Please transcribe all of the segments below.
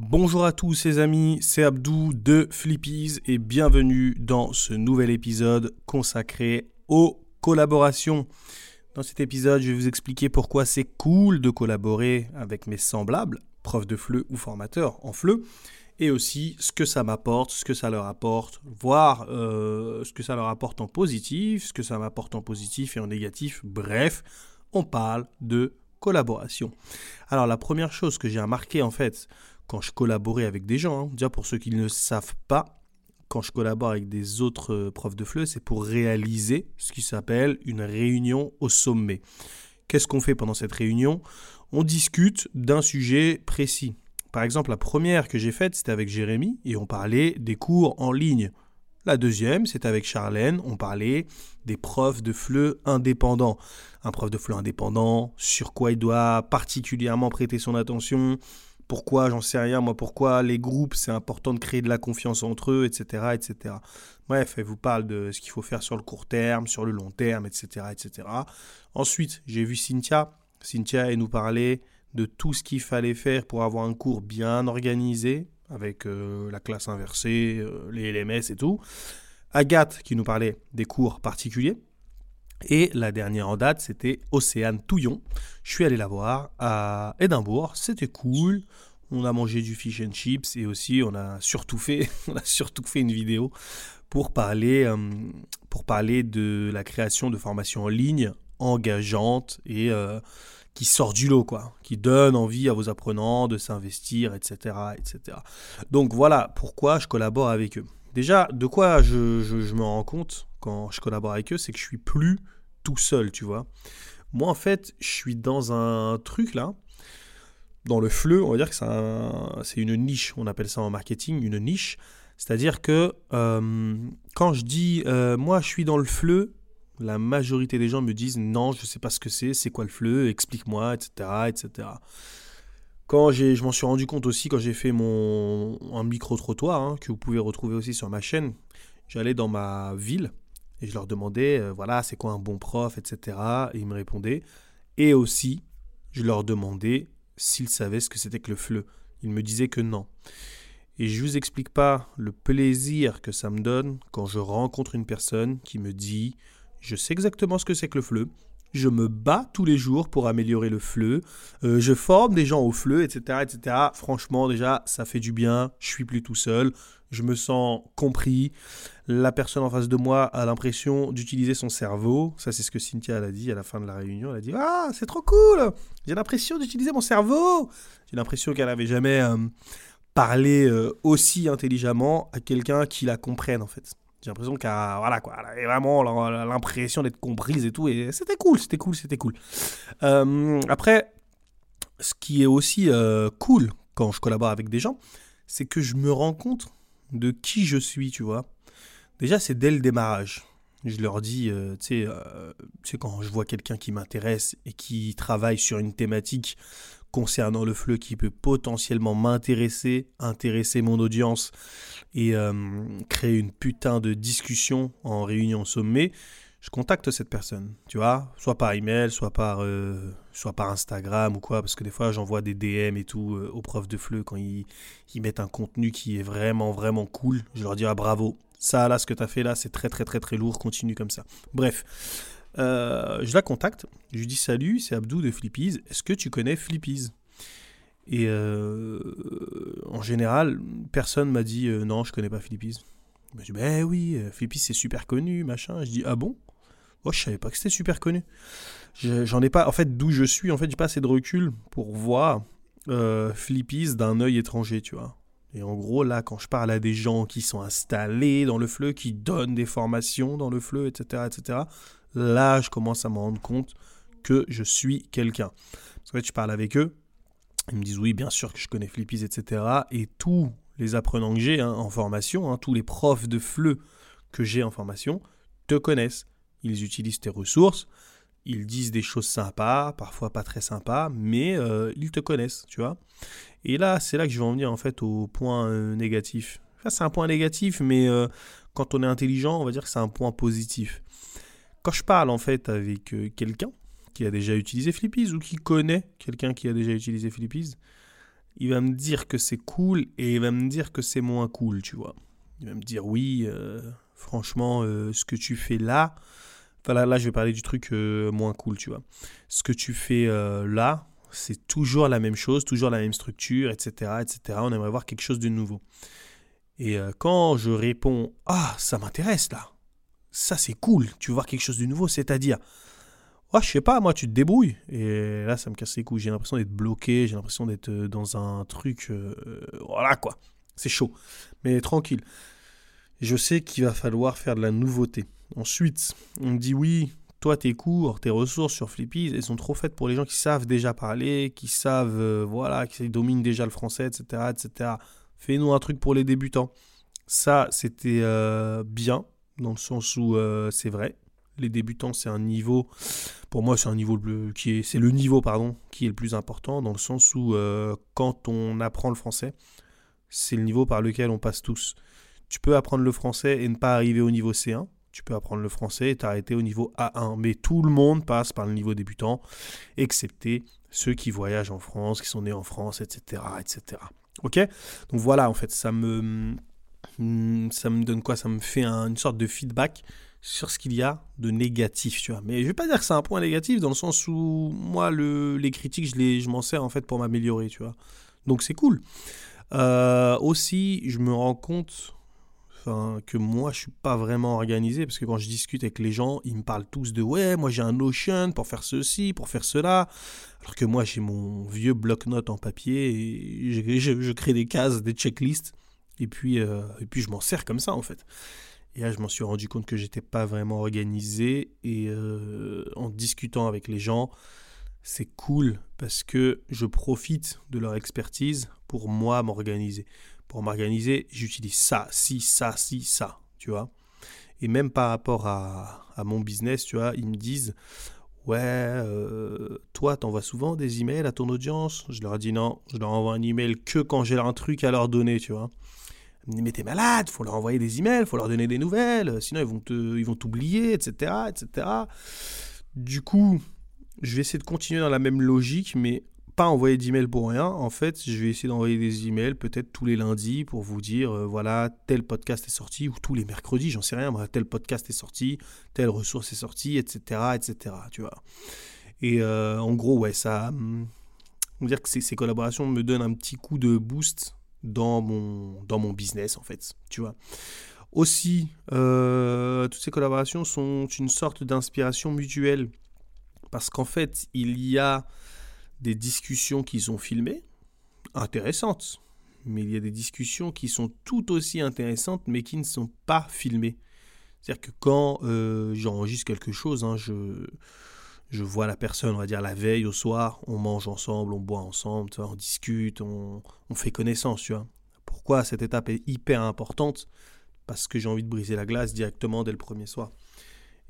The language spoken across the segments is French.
Bonjour à tous les amis, c'est Abdou de Flippies et bienvenue dans ce nouvel épisode consacré aux collaborations. Dans cet épisode, je vais vous expliquer pourquoi c'est cool de collaborer avec mes semblables, profs de FLE ou formateurs en FLE, et aussi ce que ça m'apporte, ce que ça leur apporte, voir euh, ce que ça leur apporte en positif, ce que ça m'apporte en positif et en négatif. Bref, on parle de collaboration. Alors la première chose que j'ai remarqué en fait quand je collaborais avec des gens, hein. déjà pour ceux qui ne savent pas, quand je collabore avec des autres euh, profs de FLE, c'est pour réaliser ce qui s'appelle une réunion au sommet. Qu'est-ce qu'on fait pendant cette réunion? On discute d'un sujet précis. Par exemple, la première que j'ai faite, c'était avec Jérémy et on parlait des cours en ligne. La deuxième, c'était avec Charlène, on parlait des profs de FLE indépendants. Un prof de FLE indépendant, sur quoi il doit particulièrement prêter son attention, pourquoi, j'en sais rien, moi, pourquoi les groupes, c'est important de créer de la confiance entre eux, etc., etc. Bref, elle vous parle de ce qu'il faut faire sur le court terme, sur le long terme, etc., etc. Ensuite, j'ai vu Cynthia. Cynthia, elle nous parlait de tout ce qu'il fallait faire pour avoir un cours bien organisé, avec euh, la classe inversée, euh, les LMS et tout. Agathe, qui nous parlait des cours particuliers. Et la dernière en date, c'était Océane Touillon. Je suis allé la voir à Édimbourg. C'était cool. On a mangé du fish and chips et aussi on a surtout fait, on a surtout fait une vidéo pour parler, euh, pour parler de la création de formations en ligne engageantes et qui sort du lot, quoi, qui donne envie à vos apprenants de s'investir, etc., etc. Donc voilà pourquoi je collabore avec eux. Déjà, de quoi je, me rends compte quand je collabore avec eux, c'est que je suis plus tout seul, tu vois. Moi, en fait, je suis dans un truc là, dans le fleu, on va dire que c'est une niche, on appelle ça en marketing une niche. C'est-à-dire que euh, quand je dis euh, moi je suis dans le fleu, la majorité des gens me disent non, je ne sais pas ce que c'est, c'est quoi le fleu, explique-moi, etc., etc. Quand je m'en suis rendu compte aussi quand j'ai fait mon un micro trottoir hein, que vous pouvez retrouver aussi sur ma chaîne, j'allais dans ma ville et je leur demandais, euh, voilà, c'est quoi un bon prof, etc. Et ils me répondaient. Et aussi, je leur demandais s'ils savaient ce que c'était que le FLE. Ils me disaient que non. Et je vous explique pas le plaisir que ça me donne quand je rencontre une personne qui me dit Je sais exactement ce que c'est que le FLE. Je me bats tous les jours pour améliorer le FLE. Euh, je forme des gens au FLE, etc., etc. Franchement, déjà, ça fait du bien. Je suis plus tout seul je me sens compris. La personne en face de moi a l'impression d'utiliser son cerveau. Ça, c'est ce que Cynthia a dit à la fin de la réunion. Elle a dit Ah, c'est trop cool J'ai l'impression d'utiliser mon cerveau J'ai l'impression qu'elle n'avait jamais euh, parlé euh, aussi intelligemment à quelqu'un qui la comprenne, en fait. J'ai l'impression qu'elle voilà, quoi, avait vraiment l'impression d'être comprise et tout. Et c'était cool, c'était cool, c'était cool. Euh, après, ce qui est aussi cool quand je collabore avec des gens, c'est que je me rends compte de qui je suis, tu vois. Déjà, c'est dès le démarrage. Je leur dis, euh, tu sais, euh, quand je vois quelqu'un qui m'intéresse et qui travaille sur une thématique concernant le fleu qui peut potentiellement m'intéresser, intéresser mon audience et euh, créer une putain de discussion en réunion sommet, je contacte cette personne, tu vois, soit par email, soit par, euh, soit par Instagram ou quoi, parce que des fois j'envoie des DM et tout euh, aux profs de FLE quand ils, mettent un contenu qui est vraiment, vraiment cool. Je leur dis ah bravo, ça là, ce que tu as fait là, c'est très, très, très, très lourd, continue comme ça. Bref, euh, je la contacte, je lui dis salut, c'est Abdou de Flippies, est-ce que tu connais Flippies? Et en général, personne m'a dit non, je connais pas Flippies. Je dis, ben oui, Flippies c'est super connu, machin. Je dis, ah bon? Oh, je savais pas que c'était super connu. J'en ai pas. En fait, d'où je suis, en fait, j'ai pas assez de recul pour voir euh, Flippies d'un œil étranger, tu vois. Et en gros, là, quand je parle à des gens qui sont installés dans le fleu, qui donnent des formations dans le fleu, etc., etc., là, je commence à me rendre compte que je suis quelqu'un. Parce que tu parles avec eux, ils me disent oui, bien sûr que je connais Flippies, etc. Et tous les apprenants que j'ai hein, en formation, hein, tous les profs de fleu que j'ai en formation, te connaissent ils utilisent tes ressources, ils disent des choses sympas, parfois pas très sympas, mais euh, ils te connaissent, tu vois. Et là, c'est là que je vais en venir en fait au point euh, négatif. C'est un point négatif, mais euh, quand on est intelligent, on va dire que c'est un point positif. Quand je parle en fait avec quelqu'un qui a déjà utilisé Flippies ou qui connaît quelqu'un qui a déjà utilisé Flippies, il va me dire que c'est cool et il va me dire que c'est moins cool, tu vois. Il va me dire oui, euh, franchement, euh, ce que tu fais là, enfin là, je vais parler du truc euh, moins cool, tu vois. Ce que tu fais là, c'est toujours la même chose, toujours la même structure, etc., etc. On aimerait voir quelque chose de nouveau. Et quand je réponds ah ça m'intéresse là, ça c'est cool, tu voir quelque chose de nouveau, c'est-à-dire oh, je sais pas, moi, tu te débrouilles. Et là, ça me casse les couilles. J'ai l'impression d'être bloqué, j'ai l'impression d'être euh, dans un truc. Euh, voilà, quoi. C'est chaud. Mais tranquille. Je sais qu'il va falloir faire de la nouveauté. Ensuite, on me dit oui, toi, tes cours, tes ressources sur Flippies, elles sont trop faites pour les gens qui savent déjà parler, qui savent, euh, voilà, qui dominent déjà le français, etc., etc. Fais-nous un truc pour les débutants. Ça, c'était bien, dans le sens où c'est vrai les débutants, c'est un niveau, pour moi, c'est un niveau qui est, c'est le niveau, pardon, qui est le plus important, dans le sens où euh, quand on apprend le français, c'est le niveau par lequel on passe tous. Tu peux apprendre le français et ne pas arriver au niveau C1. Tu peux apprendre le français et t'arrêter au niveau A1. Mais tout le monde passe par le niveau débutant, excepté ceux qui voyagent en France, qui sont nés en France, etc. etc. Ok? Donc voilà, en fait, ça me, ça me donne quoi? Ça me fait une sorte de feedback sur ce qu'il y a de négatif, tu vois. Mais je vais pas dire que c'est un point négatif dans le sens où moi le, les critiques je les je m'en sers en fait pour m'améliorer, tu vois. Donc c'est cool. Euh, aussi, je me rends compte que moi je suis pas vraiment organisé parce que quand je discute avec les gens, ils me parlent tous de ouais, moi j'ai un Notion pour faire ceci, pour faire cela, alors que moi j'ai mon vieux bloc-notes en papier et je, crée des cases, des checklists et puis euh, et puis je m'en sers comme ça en fait. Et là, je m'en suis rendu compte que j'étais pas vraiment organisé. Et euh, en discutant avec les gens, c'est cool parce que je profite de leur expertise pour moi m'organiser. Pour m'organiser, j'utilise ça, si, ça, si, ça, tu vois. Et même par rapport à, mon business, tu vois, ils me disent Ouais, euh, toi, t'envoies souvent des emails à ton audience? Je leur dis non, je leur envoie un email que quand j'ai un truc à leur donner, tu vois mais t'es malade, faut leur envoyer des emails, faut leur donner des nouvelles, sinon ils vont te, ils vont t'oublier, etc., etc. Du coup, je vais essayer de continuer dans la même logique, mais pas envoyer d'emails pour rien. En fait, je vais essayer d'envoyer des emails peut-être tous les lundis pour vous dire, euh, voilà, tel podcast est sorti, ou tous les mercredis, j'en sais rien, moi, tel podcast est sorti, telle ressource est sortie, etc., etc., tu vois. Et euh, en gros, ouais, ça... Hum, on va dire que ces collaborations me donnent un petit coup de boost dans mon, dans mon business, en fait, tu vois. Aussi, euh, toutes ces collaborations sont une sorte d'inspiration mutuelle, parce qu'en fait, il y a des discussions qui sont filmées, intéressantes, mais il y a des discussions qui sont tout aussi intéressantes, mais qui ne sont pas filmées. C'est-à-dire que quand euh, j'enregistre quelque chose, hein, je je vois la personne, on va dire la veille au soir, on mange ensemble, on boit ensemble, on discute, on, fait connaissance, tu vois. Pourquoi cette étape est hyper importante? Parce que j'ai envie de briser la glace directement dès le premier soir.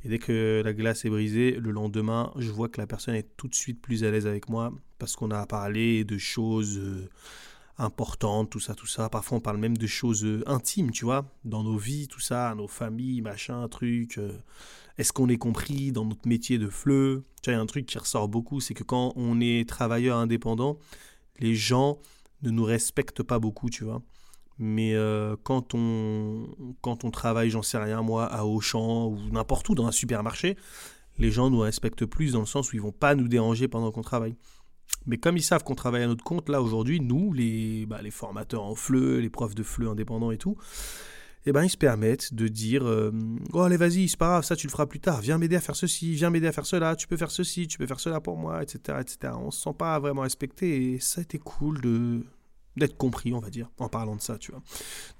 Et dès que la glace est brisée, le lendemain, je vois que la personne est tout de suite plus à l'aise avec moi parce qu'on a parlé de choses euh, importantes, tout ça, tout ça. Parfois, on parle même de choses euh, intimes, tu vois, dans nos vies, tout ça, nos familles, machin, truc. Euh, est-ce qu'on est compris dans notre métier de fleu? Tu vois, il y a un truc qui ressort beaucoup, c'est que quand on est travailleur indépendant, les gens ne nous respectent pas beaucoup, tu vois. Mais euh, quand, on, quand on travaille, j'en sais rien, moi, à Auchan ou n'importe où dans un supermarché, les gens nous respectent plus dans le sens où ils vont pas nous déranger pendant qu'on travaille. Mais comme ils savent qu'on travaille à notre compte, là aujourd'hui, nous, les, bah, les formateurs en fleu, les profs de fleu indépendants et tout, eh ben, ils se permettent de dire euh, Oh, allez, vas-y, c'est pas grave, ça tu le feras plus tard, viens m'aider à faire ceci, viens m'aider à faire cela, tu peux faire ceci, tu peux faire cela pour moi, etc. etc. On se sent pas vraiment respecté et ça a été cool d'être compris, on va dire, en parlant de ça, tu vois.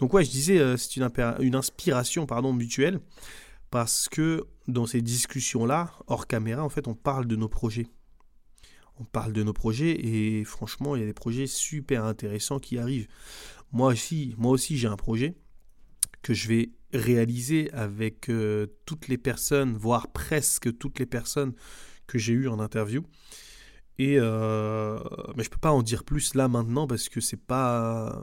Donc, ouais, je disais, euh, c'est une, une inspiration pardon, mutuelle parce que dans ces discussions-là, hors caméra, en fait, on parle de nos projets. On parle de nos projets et franchement, il y a des projets super intéressants qui arrivent. Moi aussi, moi aussi j'ai un projet que je vais réaliser avec euh, toutes les personnes, voire presque toutes les personnes que j'ai eues en interview. Et euh, mais je peux pas en dire plus là maintenant parce que c'est pas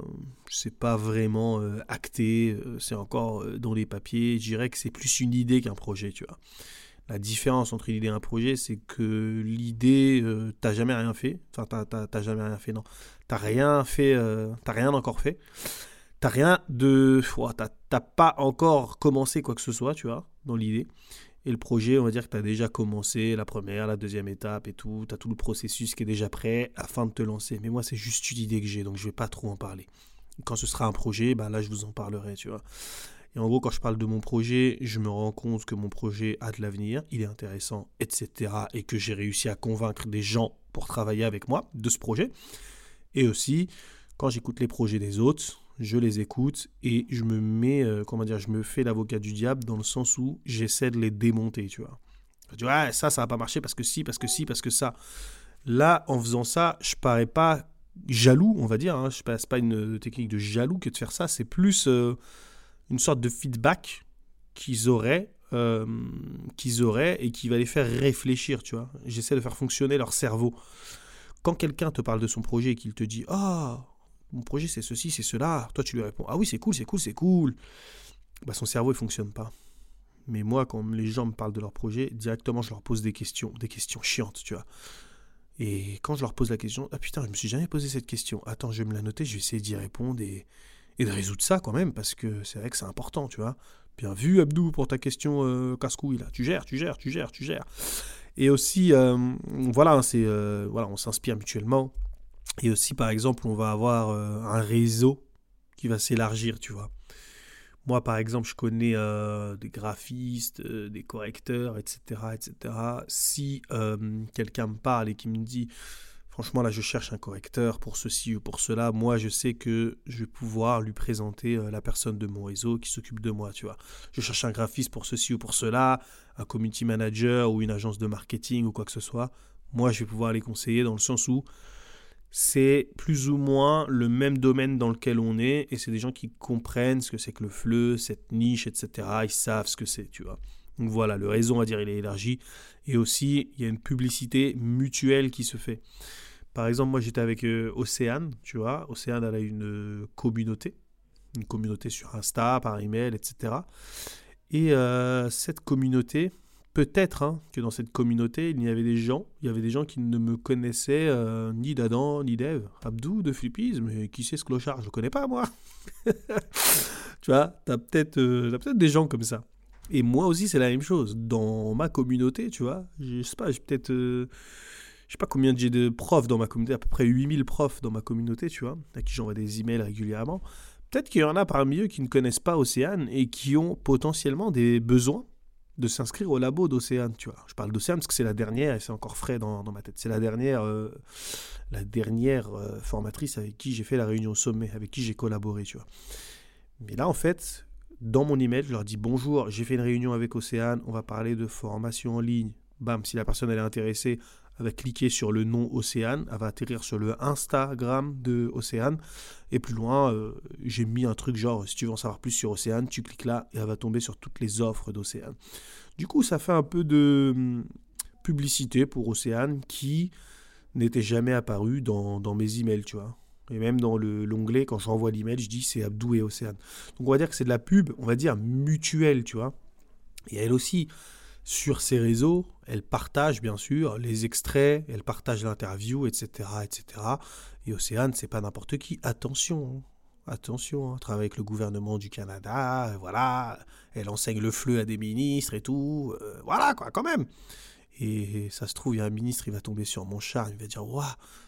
pas vraiment euh, acté, c'est encore dans les papiers. Je dirais que c'est plus une idée qu'un projet, tu vois. La différence entre l'idée et un projet, c'est que l'idée, euh, t'as jamais rien fait. Enfin, t'as jamais rien fait, non. T'as rien fait, euh, t'as rien encore fait. T'as rien de. t'as pas encore commencé quoi que ce soit, tu vois, dans l'idée. Et le projet, on va dire que tu as déjà commencé la première, la deuxième étape et tout. Tu as tout le processus qui est déjà prêt afin de te lancer. Mais moi, c'est juste une idée que j'ai, donc je vais pas trop en parler. Quand ce sera un projet, bah là, je vous en parlerai, tu vois. Et en gros, quand je parle de mon projet, je me rends compte que mon projet a de l'avenir, il est intéressant, etc. Et que j'ai réussi à convaincre des gens pour travailler avec moi de ce projet. Et aussi, quand j'écoute les projets des autres, je les écoute et je me mets, euh, comment dire, je me fais l'avocat du diable dans le sens où j'essaie de les démonter, tu vois. Tu vois, ça, ça va pas marcher parce que si, parce que si, parce que ça. Là, en faisant ça, je parais pas jaloux, on va dire. Hein. Je passe pas une technique de jaloux que de faire ça. C'est plus euh, une sorte de feedback qu'ils auraient, euh, qu'ils auraient et qui va les faire réfléchir, tu vois. J'essaie de faire fonctionner leur cerveau. Quand quelqu'un te parle de son projet et qu'il te dit Ah, mon projet c'est ceci, c'est cela, toi tu lui réponds Ah oui, c'est cool, c'est cool, c'est cool, bah, son cerveau il fonctionne pas. Mais moi, quand les gens me parlent de leur projet, directement je leur pose des questions, des questions chiantes, tu vois. Et quand je leur pose la question, ah putain, je me suis jamais posé cette question. Attends, je vais me la noter, je vais essayer d'y répondre et de résoudre ça quand même, parce que c'est vrai que c'est important, tu vois. Bien vu, Abdou, pour ta question euh, casse-couille, là. Tu gères, tu gères, tu gères, tu gères. Et aussi, euh, voilà, c'est, euh, voilà, on s'inspire mutuellement. Et aussi, par exemple, on va avoir un réseau qui va s'élargir, tu vois. Moi, par exemple, je connais des graphistes, des correcteurs, etc., etc. Si quelqu'un me parle et qui me dit franchement là je cherche un correcteur pour ceci ou pour cela, moi je sais que je vais pouvoir lui présenter euh, la personne de mon réseau qui s'occupe de moi, tu vois. Je cherche un graphiste pour ceci ou pour cela, un community manager ou une agence de marketing ou quoi que ce soit. Moi je vais pouvoir les conseiller dans le sens où c'est plus ou moins le même domaine dans lequel on est et c'est des gens qui comprennent ce que c'est que le fleu, cette niche, etc. Ils savent ce que c'est, tu vois. Donc voilà, le réseau, on va dire, il est élargi. Et aussi, il y a une publicité mutuelle qui se fait. Par exemple, moi j'étais avec euh, Océane, tu vois. Océane, elle a une euh, communauté, une communauté sur Insta, par email, etc. Et euh, cette communauté, peut-être hein, que dans cette communauté, il y avait des gens, il y avait des gens qui ne me connaissaient ni d'Adam, ni d'Eve. Abdou de Flippies, mais qui c'est ce clochard? Je le connais pas, moi. tu vois, t'as peut-être peut des gens comme ça. Et moi aussi, c'est la même chose. Dans ma communauté, tu vois, je sais pas, j'ai peut-être sais pas combien j'ai de profs dans ma communauté, à peu près 8000 profs dans ma communauté, tu vois, à qui j'envoie des emails régulièrement. Peut-être qu'il y en a parmi eux qui ne connaissent pas Océane et qui ont potentiellement des besoins de s'inscrire au labo d'Océane, tu vois. Je parle d'Océane parce que c'est la dernière et c'est encore frais dans, ma tête. C'est la dernière, euh, la dernière euh, formatrice avec qui j'ai fait la réunion sommet, avec qui j'ai collaboré, tu vois. Mais là, en fait, dans mon email, je leur dis bonjour, j'ai fait une réunion avec Océane, on va parler de formation en ligne. Bam, si la personne elle est intéressée, elle va cliquer sur le nom Océane, elle va atterrir sur le Instagram de Océane. Et plus loin, euh, j'ai mis un truc genre, si tu veux en savoir plus sur Océane, tu cliques là et elle va tomber sur toutes les offres d'Océane. Du coup, ça fait un peu de hum, publicité pour Océane qui n'était jamais apparu dans, dans mes emails, tu vois. Et même dans l'onglet, quand j'envoie l'email, je dis c'est Abdou et Océane. Donc on va dire que c'est de la pub, on va dire mutuelle, tu vois. Et elle aussi, sur ses réseaux, elle partage bien sûr les extraits, elle partage l'interview, etc., etc. Et Océane, c'est pas n'importe qui. Attention, hein. attention, hein. travaille avec le gouvernement du Canada, voilà, elle enseigne le fleu à des ministres et tout, euh, voilà quoi, quand même. Et ça se trouve, il y a un ministre, il va tomber sur mon char, il va dire Waouh,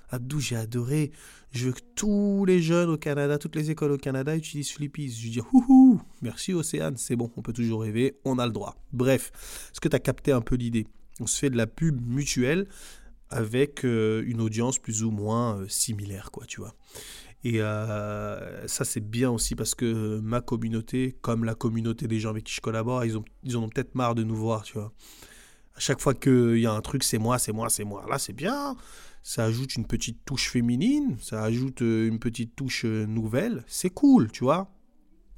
Abdou, j'ai adoré. Je veux que tous les jeunes au Canada, toutes les écoles au Canada utilisent Flippies. Je lui dis Houhou, merci Océane, c'est bon, on peut toujours rêver, on a le droit. Bref, est-ce que tu as capté un peu l'idée? On se fait de la pub mutuelle avec euh, une audience plus ou moins euh, similaire, quoi, tu vois. Et euh, ça, c'est bien aussi parce que ma communauté, comme la communauté des gens avec qui je collabore, ils, ont, ils en ont peut-être marre de nous voir, tu vois. À chaque fois qu'il y a un truc, c'est moi, c'est moi, c'est moi. Là, c'est bien. Ça ajoute une petite touche féminine, ça ajoute une petite touche nouvelle. C'est cool, tu vois.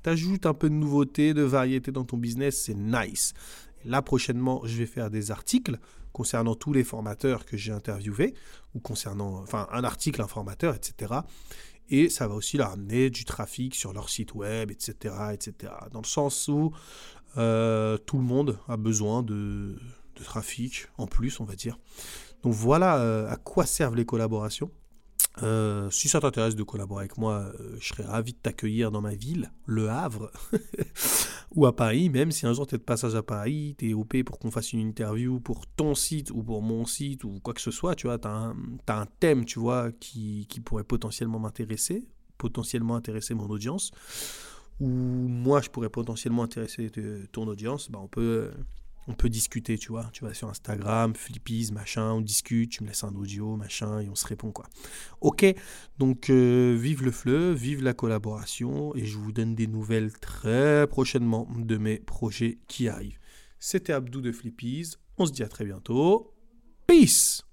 T'ajoutes un peu de nouveauté, de variété dans ton business, c'est nice. Là, prochainement, je vais faire des articles concernant tous les formateurs que j'ai interviewés, ou concernant, enfin, un article, un formateur, etc. Et ça va aussi leur amener du trafic sur leur site web, etc., etc. Dans le sens où euh, tout le monde a besoin de, de trafic, en plus, on va dire. Donc voilà à quoi servent les collaborations. Euh, si ça t'intéresse de collaborer avec moi, euh, je serais ravi de t'accueillir dans ma ville, Le Havre, ou à Paris, même si un jour tu es de passage à Paris, tu es OP pour qu'on fasse une interview pour ton site ou pour mon site ou quoi que ce soit, tu vois, tu as, un thème, tu vois, qui, pourrait potentiellement m'intéresser, potentiellement intéresser mon audience, ou moi je pourrais potentiellement intéresser ton audience, bah on peut on peut discuter, tu vois. Tu vas sur Instagram, Flippies, machin, on discute, tu me laisses un audio, machin, et on se répond, quoi. Ok, donc euh, vive le fleuve, vive la collaboration, et je vous donne des nouvelles très prochainement de mes projets qui arrivent. C'était Abdou de Flippies, on se dit à très bientôt. Peace